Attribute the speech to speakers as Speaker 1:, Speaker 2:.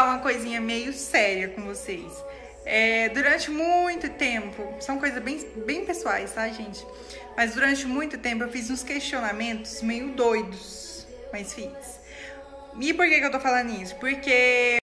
Speaker 1: falar uma coisinha meio séria com vocês. É, durante muito tempo, são coisas bem, bem pessoais, tá, gente? Mas durante muito tempo eu fiz uns questionamentos meio doidos, mas fiz. E por que, que eu tô falando isso? Porque